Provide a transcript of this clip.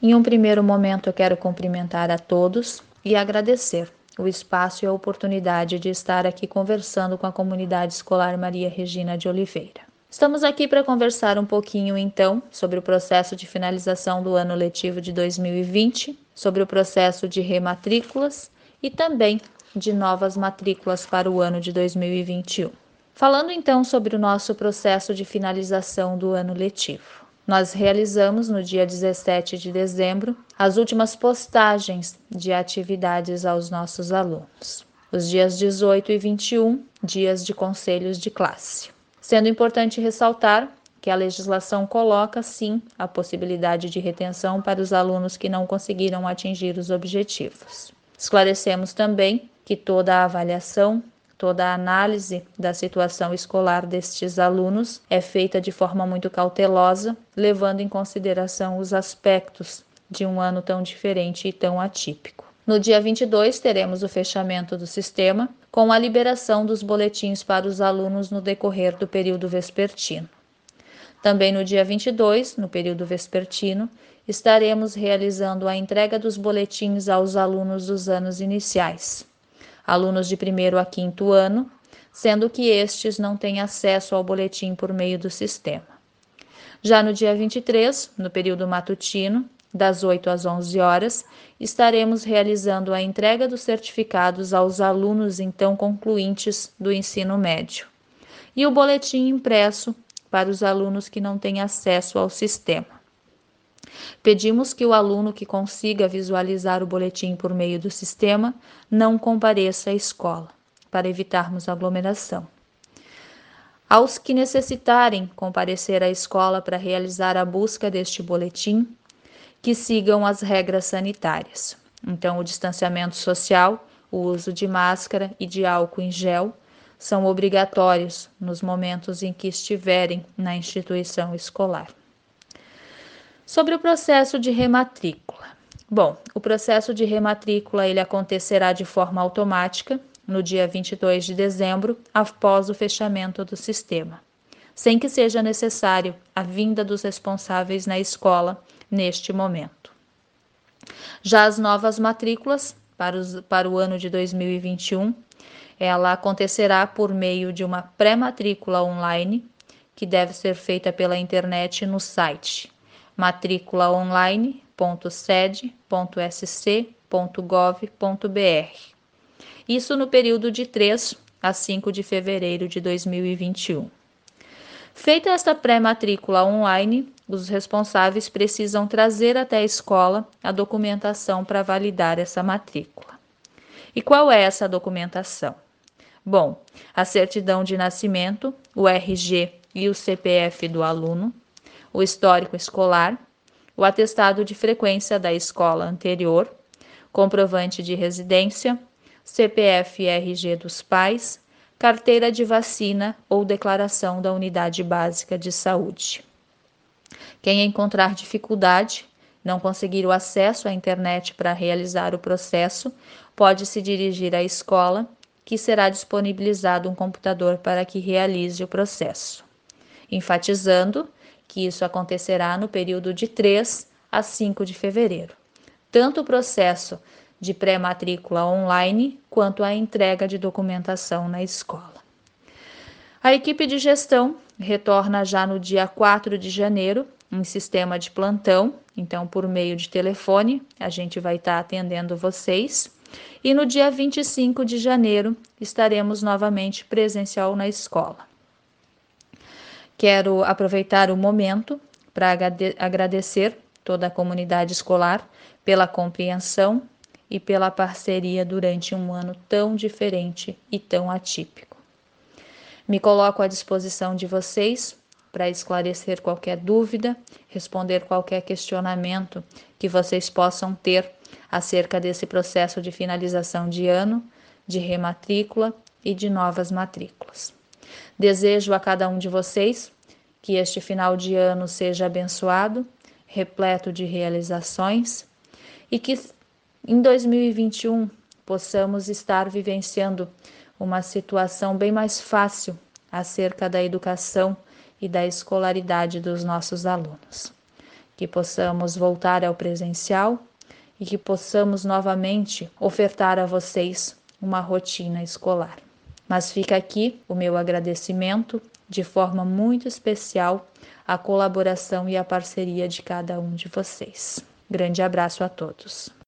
Em um primeiro momento, eu quero cumprimentar a todos e agradecer o espaço e a oportunidade de estar aqui conversando com a comunidade escolar Maria Regina de Oliveira. Estamos aqui para conversar um pouquinho então sobre o processo de finalização do ano letivo de 2020, sobre o processo de rematrículas e também de novas matrículas para o ano de 2021. Falando então sobre o nosso processo de finalização do ano letivo. Nós realizamos no dia 17 de dezembro as últimas postagens de atividades aos nossos alunos. Os dias 18 e 21, dias de conselhos de classe. Sendo importante ressaltar que a legislação coloca sim a possibilidade de retenção para os alunos que não conseguiram atingir os objetivos. Esclarecemos também que toda a avaliação Toda a análise da situação escolar destes alunos é feita de forma muito cautelosa, levando em consideração os aspectos de um ano tão diferente e tão atípico. No dia 22, teremos o fechamento do sistema, com a liberação dos boletins para os alunos no decorrer do período vespertino. Também no dia 22, no período vespertino, estaremos realizando a entrega dos boletins aos alunos dos anos iniciais alunos de primeiro a quinto ano, sendo que estes não têm acesso ao boletim por meio do sistema. Já no dia 23, no período matutino, das 8 às 11 horas, estaremos realizando a entrega dos certificados aos alunos então concluintes do ensino médio e o boletim impresso para os alunos que não têm acesso ao sistema. Pedimos que o aluno que consiga visualizar o boletim por meio do sistema não compareça à escola, para evitarmos aglomeração. Aos que necessitarem comparecer à escola para realizar a busca deste boletim, que sigam as regras sanitárias. Então, o distanciamento social, o uso de máscara e de álcool em gel são obrigatórios nos momentos em que estiverem na instituição escolar. Sobre o processo de rematrícula. Bom, o processo de rematrícula ele acontecerá de forma automática no dia 22 de dezembro, após o fechamento do sistema, sem que seja necessário a vinda dos responsáveis na escola neste momento. Já as novas matrículas para, os, para o ano de 2021, ela acontecerá por meio de uma pré-matrícula online, que deve ser feita pela internet no site matriculaonline.sed.sc.gov.br. Isso no período de 3 a 5 de fevereiro de 2021. Feita esta pré-matrícula online, os responsáveis precisam trazer até a escola a documentação para validar essa matrícula. E qual é essa documentação? Bom, a certidão de nascimento, o RG e o CPF do aluno, o histórico escolar, o atestado de frequência da escola anterior, comprovante de residência, CPF e RG dos pais, carteira de vacina ou declaração da unidade básica de saúde. Quem encontrar dificuldade, não conseguir o acesso à internet para realizar o processo, pode se dirigir à escola, que será disponibilizado um computador para que realize o processo. Enfatizando que isso acontecerá no período de 3 a 5 de fevereiro. Tanto o processo de pré-matrícula online quanto a entrega de documentação na escola. A equipe de gestão retorna já no dia 4 de janeiro em sistema de plantão, então por meio de telefone, a gente vai estar atendendo vocês. E no dia 25 de janeiro estaremos novamente presencial na escola. Quero aproveitar o momento para agradecer toda a comunidade escolar pela compreensão e pela parceria durante um ano tão diferente e tão atípico. Me coloco à disposição de vocês para esclarecer qualquer dúvida, responder qualquer questionamento que vocês possam ter acerca desse processo de finalização de ano, de rematrícula e de novas matrículas. Desejo a cada um de vocês que este final de ano seja abençoado, repleto de realizações e que em 2021 possamos estar vivenciando uma situação bem mais fácil acerca da educação e da escolaridade dos nossos alunos. que possamos voltar ao presencial e que possamos novamente ofertar a vocês uma rotina escolar. Mas fica aqui o meu agradecimento de forma muito especial à colaboração e à parceria de cada um de vocês. Grande abraço a todos.